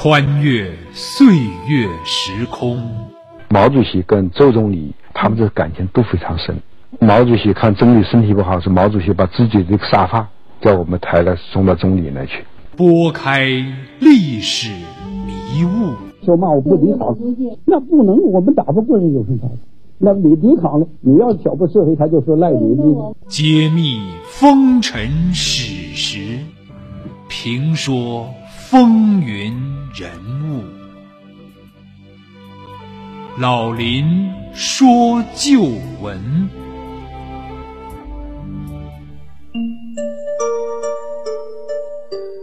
穿越岁月时空。毛主席跟周总理他们的感情都非常深。毛主席看总理身体不好，是毛主席把自己的沙发叫我们抬来送到总理那去。拨开历史迷雾，说嘛我不抵抗，那不能，我们打不过人有什么？那你抵抗了，你要挑拨社会，他就说赖你。揭秘风尘史实，评说风云人物。老林说旧闻。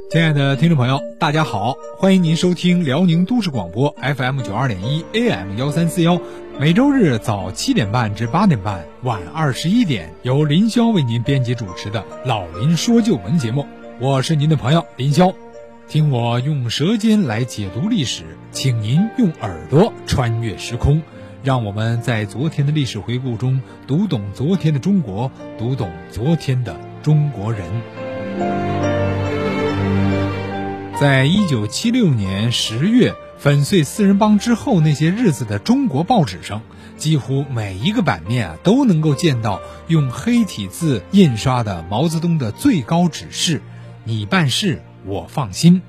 亲爱的听众朋友，大家好，欢迎您收听辽宁都市广播 FM 九二点一 AM 幺三四幺，每周日早七点半至八点半，晚二十一点，由林霄为您编辑主持的《老林说旧闻》节目，我是您的朋友林霄，听我用舌尖来解读历史，请您用耳朵穿越时空，让我们在昨天的历史回顾中读懂昨天的中国，读懂昨天的中国人。在一九七六年十月粉碎四人帮之后，那些日子的中国报纸上，几乎每一个版面啊都能够见到用黑体字印刷的毛泽东的最高指示：“你办事，我放心。”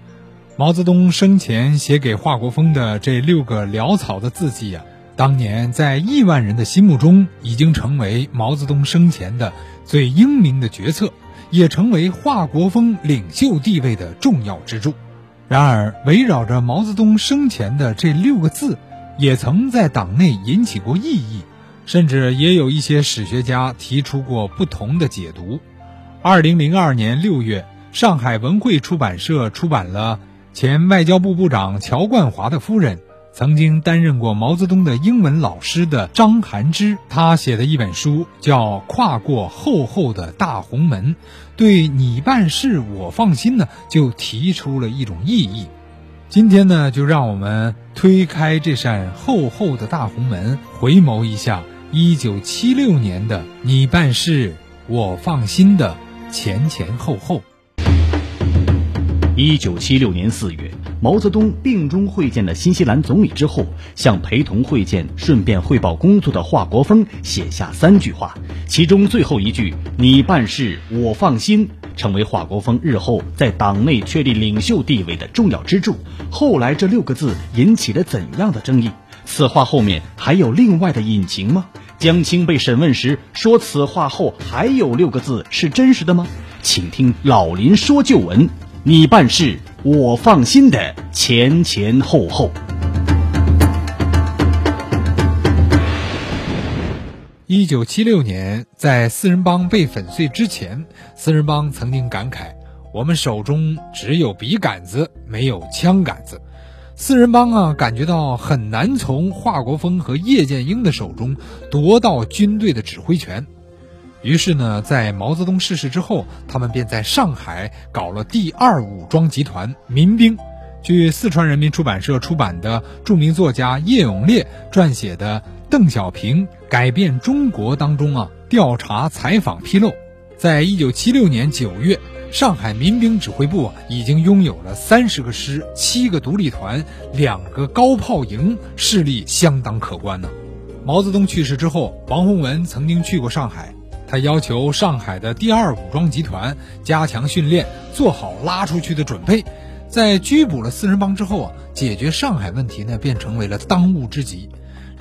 毛泽东生前写给华国锋的这六个潦草的字迹啊，当年在亿万人的心目中，已经成为毛泽东生前的最英明的决策。也成为华国锋领袖地位的重要支柱。然而，围绕着毛泽东生前的这六个字，也曾在党内引起过异议，甚至也有一些史学家提出过不同的解读。二零零二年六月，上海文汇出版社出版了前外交部部长乔冠华的夫人。曾经担任过毛泽东的英文老师的张涵之，他写的一本书叫《跨过厚厚的大红门》，对你办事我放心呢，就提出了一种异议。今天呢，就让我们推开这扇厚厚的大红门，回眸一下一九七六年的“你办事我放心”的前前后后。一九七六年四月。毛泽东病中会见了新西兰总理之后，向陪同会见、顺便汇报工作的华国锋写下三句话，其中最后一句“你办事我放心”成为华国锋日后在党内确立领袖地位的重要支柱。后来这六个字引起了怎样的争议？此话后面还有另外的隐情吗？江青被审问时说此话后还有六个字是真实的吗？请听老林说旧闻。你办事我放心的前前后后。一九七六年，在四人帮被粉碎之前，四人帮曾经感慨：“我们手中只有笔杆子，没有枪杆子。”四人帮啊，感觉到很难从华国锋和叶剑英的手中夺到军队的指挥权。于是呢，在毛泽东逝世之后，他们便在上海搞了第二武装集团民兵。据四川人民出版社出版的著名作家叶永烈撰写的《邓小平改变中国》当中啊，调查采访披露，在一九七六年九月，上海民兵指挥部已经拥有了三十个师、七个独立团、两个高炮营，势力相当可观呢。毛泽东去世之后，王洪文曾经去过上海。他要求上海的第二武装集团加强训练，做好拉出去的准备。在拘捕了四人帮之后啊，解决上海问题呢，便成为了当务之急。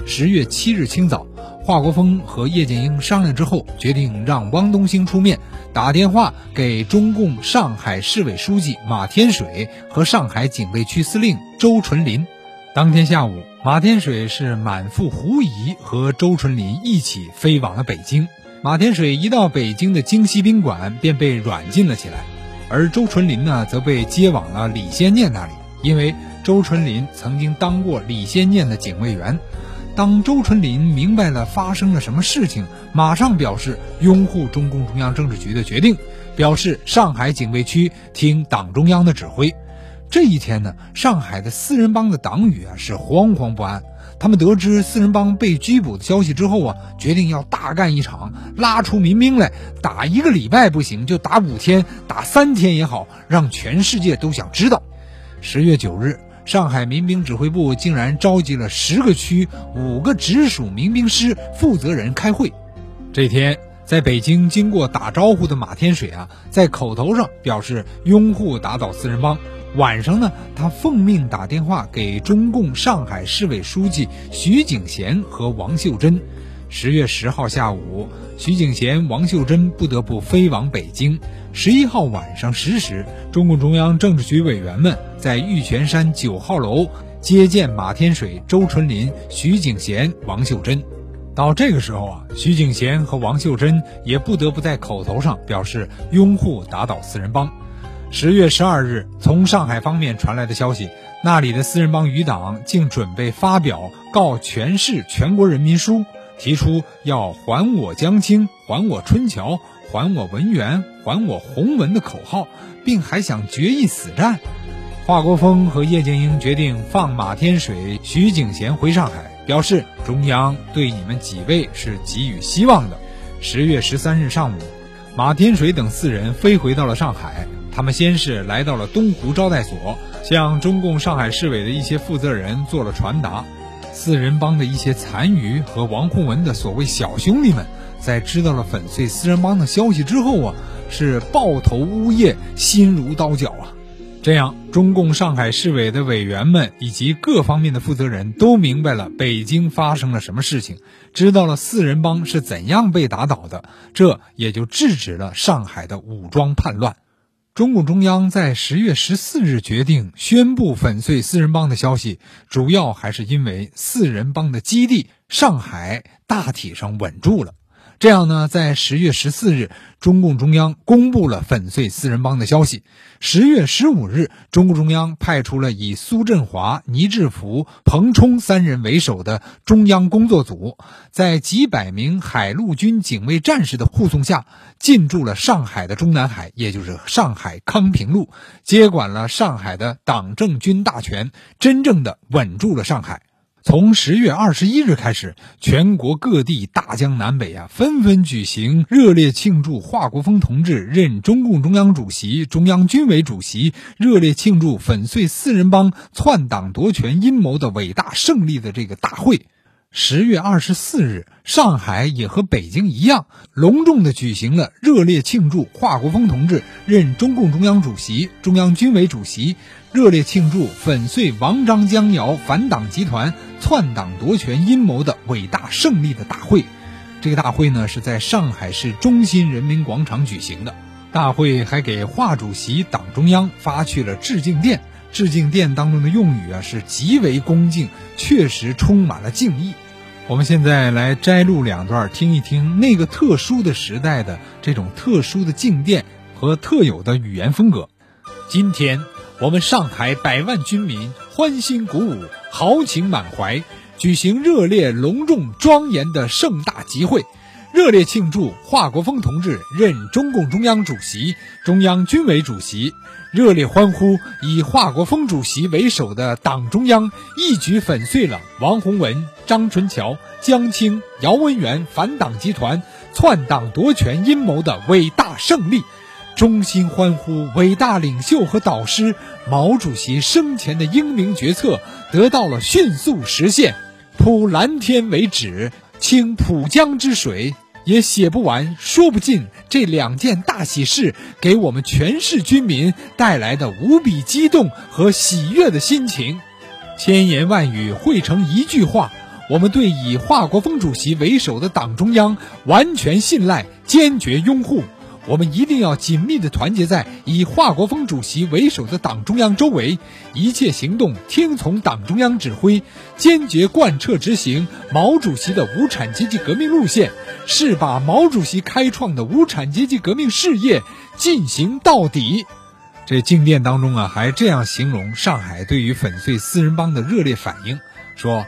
十月七日清早，华国锋和叶剑英商量之后，决定让汪东兴出面，打电话给中共上海市委书记马天水和上海警备区司令周纯林。当天下午，马天水是满腹狐疑，和周纯林一起飞往了北京。马天水一到北京的京西宾馆，便被软禁了起来，而周纯林呢，则被接往了李先念那里，因为周纯林曾经当过李先念的警卫员。当周纯林明白了发生了什么事情，马上表示拥护中共中央政治局的决定，表示上海警备区听党中央的指挥。这一天呢，上海的四人帮的党羽啊是惶惶不安。他们得知四人帮被拘捕的消息之后啊，决定要大干一场，拉出民兵来，打一个礼拜不行，就打五天，打三天也好，让全世界都想知道。十月九日，上海民兵指挥部竟然召集了十个区五个直属民兵师负责人开会。这天，在北京经过打招呼的马天水啊，在口头上表示拥护打倒四人帮。晚上呢，他奉命打电话给中共上海市委书记徐景贤和王秀珍。十月十号下午，徐景贤、王秀珍不得不飞往北京。十一号晚上十时，中共中央政治局委员们在玉泉山九号楼接见马天水、周纯林、徐景贤、王秀珍。到这个时候啊，徐景贤和王秀珍也不得不在口头上表示拥护打倒四人帮。十月十二日，从上海方面传来的消息，那里的四人帮余党竟准备发表告全市全国人民书，提出要还我江青、还我春桥、还我文员、还我洪文的口号，并还想决一死战。华国锋和叶剑英决定放马天水、徐景贤回上海，表示中央对你们几位是给予希望的。十月十三日上午，马天水等四人飞回到了上海。他们先是来到了东湖招待所，向中共上海市委的一些负责人做了传达。四人帮的一些残余和王洪文的所谓小兄弟们，在知道了粉碎四人帮的消息之后啊，是抱头呜咽，心如刀绞啊。这样，中共上海市委的委员们以及各方面的负责人都明白了北京发生了什么事情，知道了四人帮是怎样被打倒的，这也就制止了上海的武装叛乱。中共中央在十月十四日决定宣布粉碎四人帮的消息，主要还是因为四人帮的基地上海大体上稳住了。这样呢，在十月十四日，中共中央公布了粉碎四人帮的消息。十月十五日，中共中央派出了以苏振华、倪志福、彭冲三人为首的中央工作组，在几百名海陆军警卫战士的护送下，进驻了上海的中南海，也就是上海康平路，接管了上海的党政军大权，真正的稳住了上海。从十月二十一日开始，全国各地大江南北啊，纷纷举行热烈庆祝华国锋同志任中共中央主席、中央军委主席，热烈庆祝粉碎四人帮篡党夺权阴谋的伟大胜利的这个大会。十月二十四日，上海也和北京一样，隆重地举行了热烈庆祝华国锋同志任中共中央主席、中央军委主席。热烈庆祝粉碎王张江姚反党集团篡党夺权阴谋的伟大胜利的大会，这个大会呢是在上海市中心人民广场举行的。大会还给华主席、党中央发去了致敬电，致敬电当中的用语啊是极为恭敬，确实充满了敬意。我们现在来摘录两段，听一听那个特殊的时代的这种特殊的静电和特有的语言风格。今天。我们上海百万军民欢欣鼓舞、豪情满怀，举行热烈、隆重、庄严的盛大集会，热烈庆祝华国锋同志任中共中央主席、中央军委主席，热烈欢呼以华国锋主席为首的党中央一举粉碎了王洪文、张春桥、江青、姚文元反党集团篡党夺权阴谋的伟大胜利。衷心欢呼伟大领袖和导师毛主席生前的英明决策得到了迅速实现，铺蓝天为纸，清浦江之水，也写不完、说不尽。这两件大喜事给我们全市军民带来的无比激动和喜悦的心情，千言万语汇成一句话：我们对以华国锋主席为首的党中央完全信赖，坚决拥护。我们一定要紧密地团结在以华国锋主席为首的党中央周围，一切行动听从党中央指挥，坚决贯彻执行毛主席的无产阶级革命路线，是把毛主席开创的无产阶级革命事业进行到底。这静电当中啊，还这样形容上海对于粉碎四人帮的热烈反应，说：“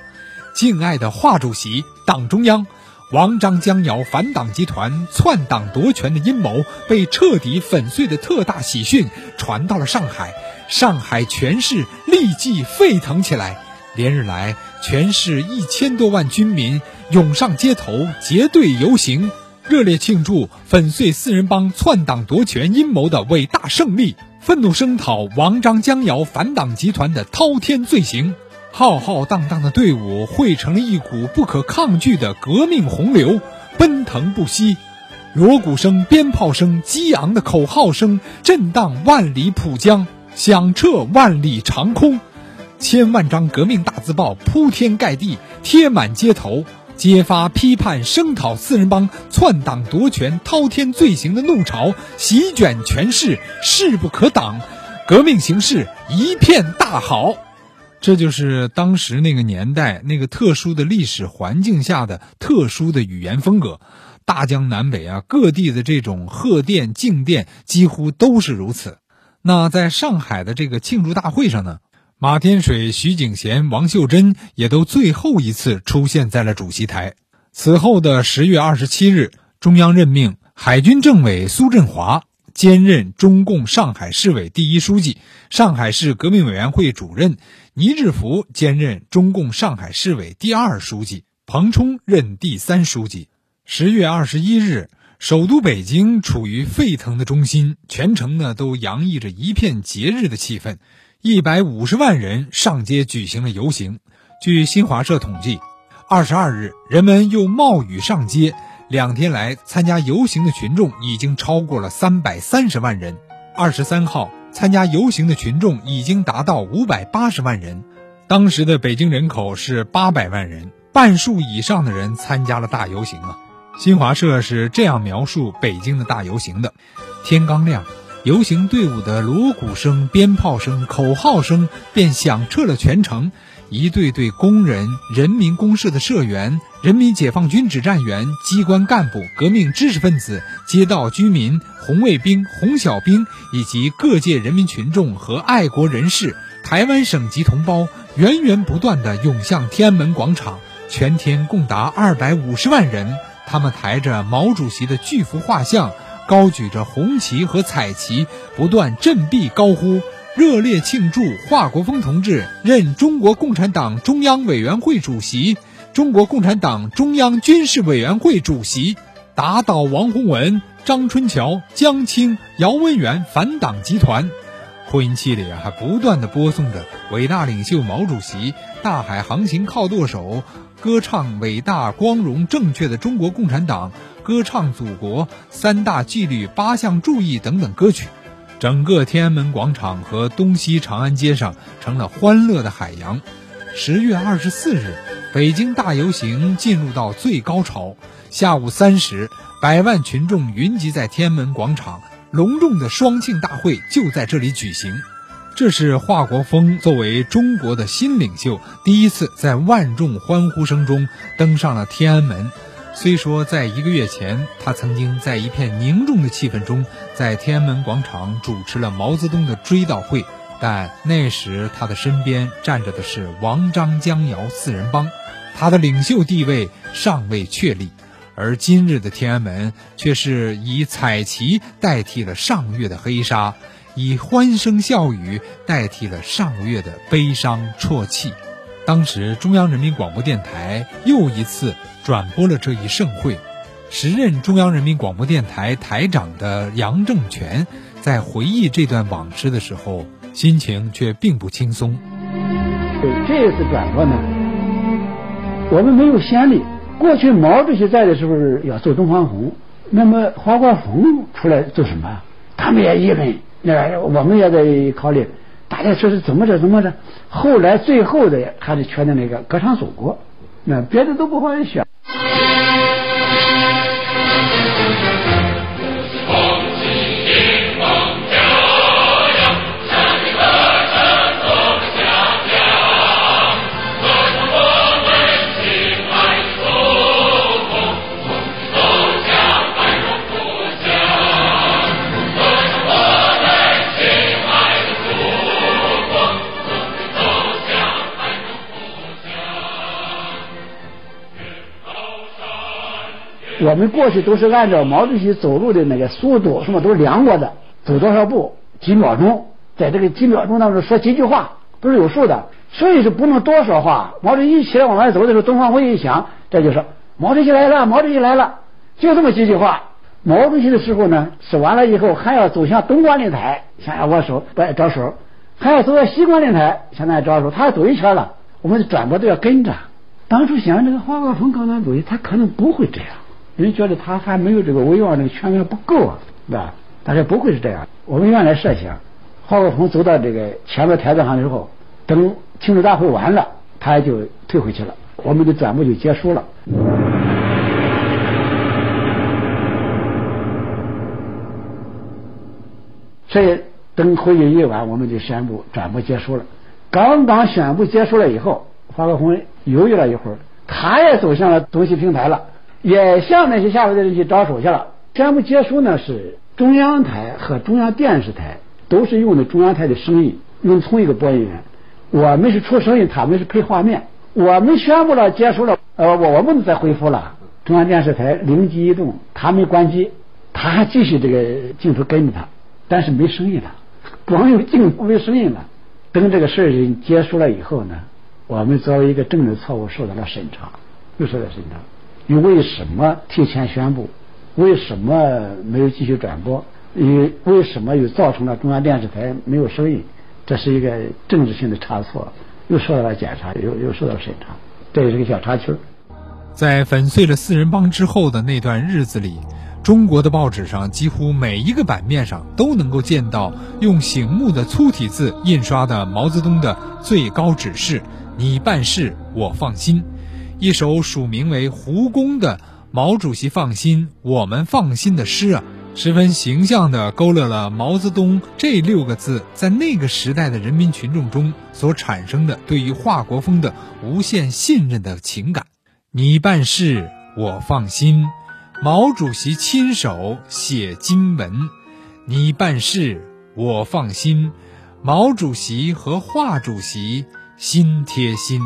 敬爱的华主席，党中央。”王张江姚反党集团篡党夺权的阴谋被彻底粉碎的特大喜讯传到了上海，上海全市立即沸腾起来。连日来，全市一千多万军民涌上街头，结队游行，热烈庆祝粉碎四人帮篡党夺权阴谋的伟大胜利。愤怒声讨王张江姚反党集团的滔天罪行。浩浩荡荡的队伍汇成了一股不可抗拒的革命洪流，奔腾不息。锣鼓声、鞭炮声、激昂的口号声震荡万里浦江，响彻万里长空。千万张革命大字报铺天盖地贴满街头，揭发批判声讨四人帮篡党夺权滔天罪行的怒潮席卷全市，势不可挡，革命形势一片大好。这就是当时那个年代那个特殊的历史环境下的特殊的语言风格。大江南北啊，各地的这种贺电、敬电几乎都是如此。那在上海的这个庆祝大会上呢？马天水、徐景贤、王秀珍也都最后一次出现在了主席台。此后的十月二十七日，中央任命海军政委苏振华兼任中共上海市委第一书记，上海市革命委员会主任倪志福兼任中共上海市委第二书记，彭冲任第三书记。十月二十一日，首都北京处于沸腾的中心，全城呢都洋溢着一片节日的气氛。一百五十万人上街举行了游行。据新华社统计，二十二日人们又冒雨上街，两天来参加游行的群众已经超过了三百三十万人。二十三号参加游行的群众已经达到五百八十万人。当时的北京人口是八百万人，半数以上的人参加了大游行啊。新华社是这样描述北京的大游行的：天刚亮。游行队伍的锣鼓声、鞭炮声、口号声便响彻了全城。一队队工人、人民公社的社员、人民解放军指战员、机关干部、革命知识分子、街道居民、红卫兵、红小兵以及各界人民群众和爱国人士、台湾省级同胞，源源不断地涌向天安门广场。全天共达二百五十万人，他们抬着毛主席的巨幅画像。高举着红旗和彩旗，不断振臂高呼，热烈庆祝华国锋同志任中国共产党中央委员会主席、中国共产党中央军事委员会主席，打倒王洪文、张春桥、江青、姚文元反党集团。扩音器里，还不断的播送着伟大领袖毛主席“大海航行靠舵手”，歌唱伟大、光荣、正确的中国共产党。歌唱祖国三大纪律八项注意等等歌曲，整个天安门广场和东西长安街上成了欢乐的海洋。十月二十四日，北京大游行进入到最高潮。下午三时，百万群众云集在天安门广场，隆重的双庆大会就在这里举行。这是华国锋作为中国的新领袖，第一次在万众欢呼声中登上了天安门。虽说在一个月前，他曾经在一片凝重的气氛中，在天安门广场主持了毛泽东的追悼会，但那时他的身边站着的是王张江姚四人帮，他的领袖地位尚未确立。而今日的天安门却是以彩旗代替了上月的黑纱，以欢声笑语代替了上月的悲伤啜泣。当时，中央人民广播电台又一次转播了这一盛会。时任中央人民广播电台台长的杨正全在回忆这段往事的时候，心情却并不轻松。对这次转播呢，我们没有先例。过去毛主席在的时候要做东方红，那么华国锋出来做什么？他们也议论，那我们也在考虑。大家说是怎么着怎么着，后来最后的还是选的那个歌唱祖国，那别的都不好选。我们过去都是按照毛主席走路的那个速度，什么都是量过的，走多少步，几秒钟，在这个几秒钟当中说几句话都是有数的，所以是不能多说话。毛主席一起来往外走的时候，东方红一响，这就是毛主席来了，毛主席来了，就这么几句话。毛主席的时候呢，是完了以后还要走向东关令台，向下握手，不爱招手，还要走到西关令台，向那招手，他要走一圈了，我们的转播都要跟着。当初想这个华国锋刚刚走，他可能不会这样，人觉得他还没有这个威望，这个权威不够啊，是吧？但是不会是这样。我们原来设想，华国锋走到这个前面台子上之后，等庆祝大会完了，他就退回去了，我们的转播就结束了。所以等会议一完，我们就宣布转播结束了。刚刚宣布结束了以后，华国锋犹豫了一会儿，他也走向了东西平台了，也向那些下边的人去招手去了。宣布结束呢，是中央台和中央电视台都是用的中央台的声音，用同一个播音员。我们是出声音，他们是配画面。我们宣布了结束了，呃，我我们再恢复了。中央电视台灵机一动，他没关机，他还继续这个镜头跟着他。但是没声音了，光有镜头没声音了。等这个事情结束了以后呢，我们作为一个政治错误受到了审查，又受到审查。你为什么提前宣布？为什么没有继续转播？为为什么又造成了中央电视台没有声音？这是一个政治性的差错，又受到了检查，又又受到审查，这也是个小插曲。在粉碎了四人帮之后的那段日子里。中国的报纸上几乎每一个版面上都能够见到用醒目的粗体字印刷的毛泽东的最高指示：“你办事，我放心。”一首署名为胡公的“毛主席放心，我们放心”的诗啊，十分形象地勾勒了毛泽东这六个字在那个时代的人民群众中所产生的对于华国锋的无限信任的情感。你办事，我放心。毛主席亲手写金文，你办事我放心。毛主席和华主席心贴心，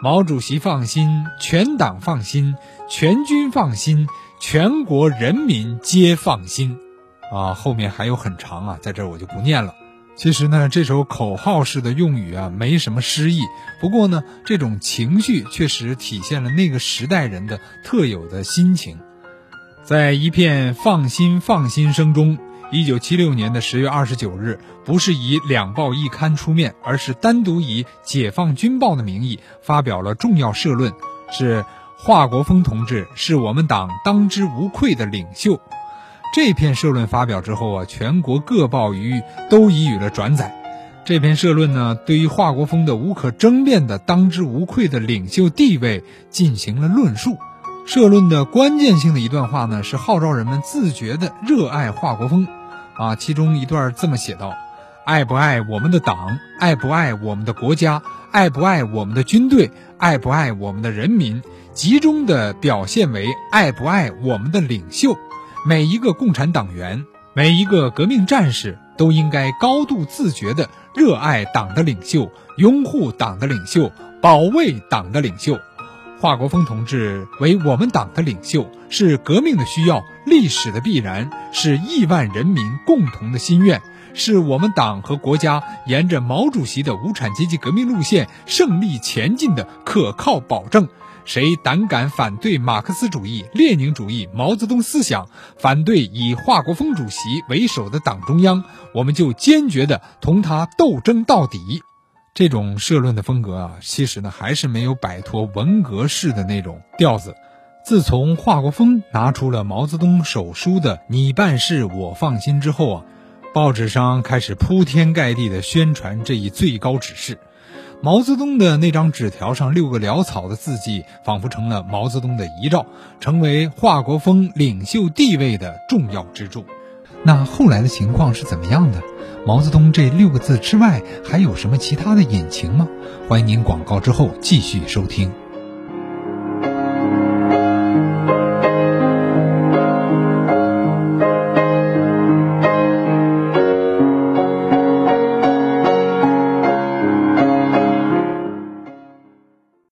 毛主席放心，全党放心，全军放心，全国人民皆放心。啊，后面还有很长啊，在这儿我就不念了。其实呢，这首口号式的用语啊，没什么诗意。不过呢，这种情绪确实体现了那个时代人的特有的心情。在一片放心放心声中，一九七六年的十月二十九日，不是以两报一刊出面，而是单独以《解放军报》的名义发表了重要社论，是华国锋同志是我们党当之无愧的领袖。这篇社论发表之后啊，全国各报于都予以了转载。这篇社论呢，对于华国锋的无可争辩的当之无愧的领袖地位进行了论述。社论的关键性的一段话呢，是号召人们自觉地热爱华国锋，啊，其中一段这么写道：爱不爱我们的党，爱不爱我们的国家，爱不爱我们的军队，爱不爱我们的人民，集中的表现为爱不爱我们的领袖。每一个共产党员，每一个革命战士，都应该高度自觉地热爱党的领袖，拥护党的领袖，保卫党的领袖。华国锋同志为我们党的领袖，是革命的需要，历史的必然，是亿万人民共同的心愿，是我们党和国家沿着毛主席的无产阶级革命路线胜利前进的可靠保证。谁胆敢反对马克思主义、列宁主义、毛泽东思想，反对以华国锋主席为首的党中央，我们就坚决的同他斗争到底。这种社论的风格啊，其实呢还是没有摆脱文革式的那种调子。自从华国锋拿出了毛泽东手书的“你办事我放心”之后啊，报纸上开始铺天盖地的宣传这一最高指示。毛泽东的那张纸条上六个潦草的字迹，仿佛成了毛泽东的遗照，成为华国锋领袖地位的重要支柱。那后来的情况是怎么样的？毛泽东这六个字之外，还有什么其他的隐情吗？欢迎您广告之后继续收听。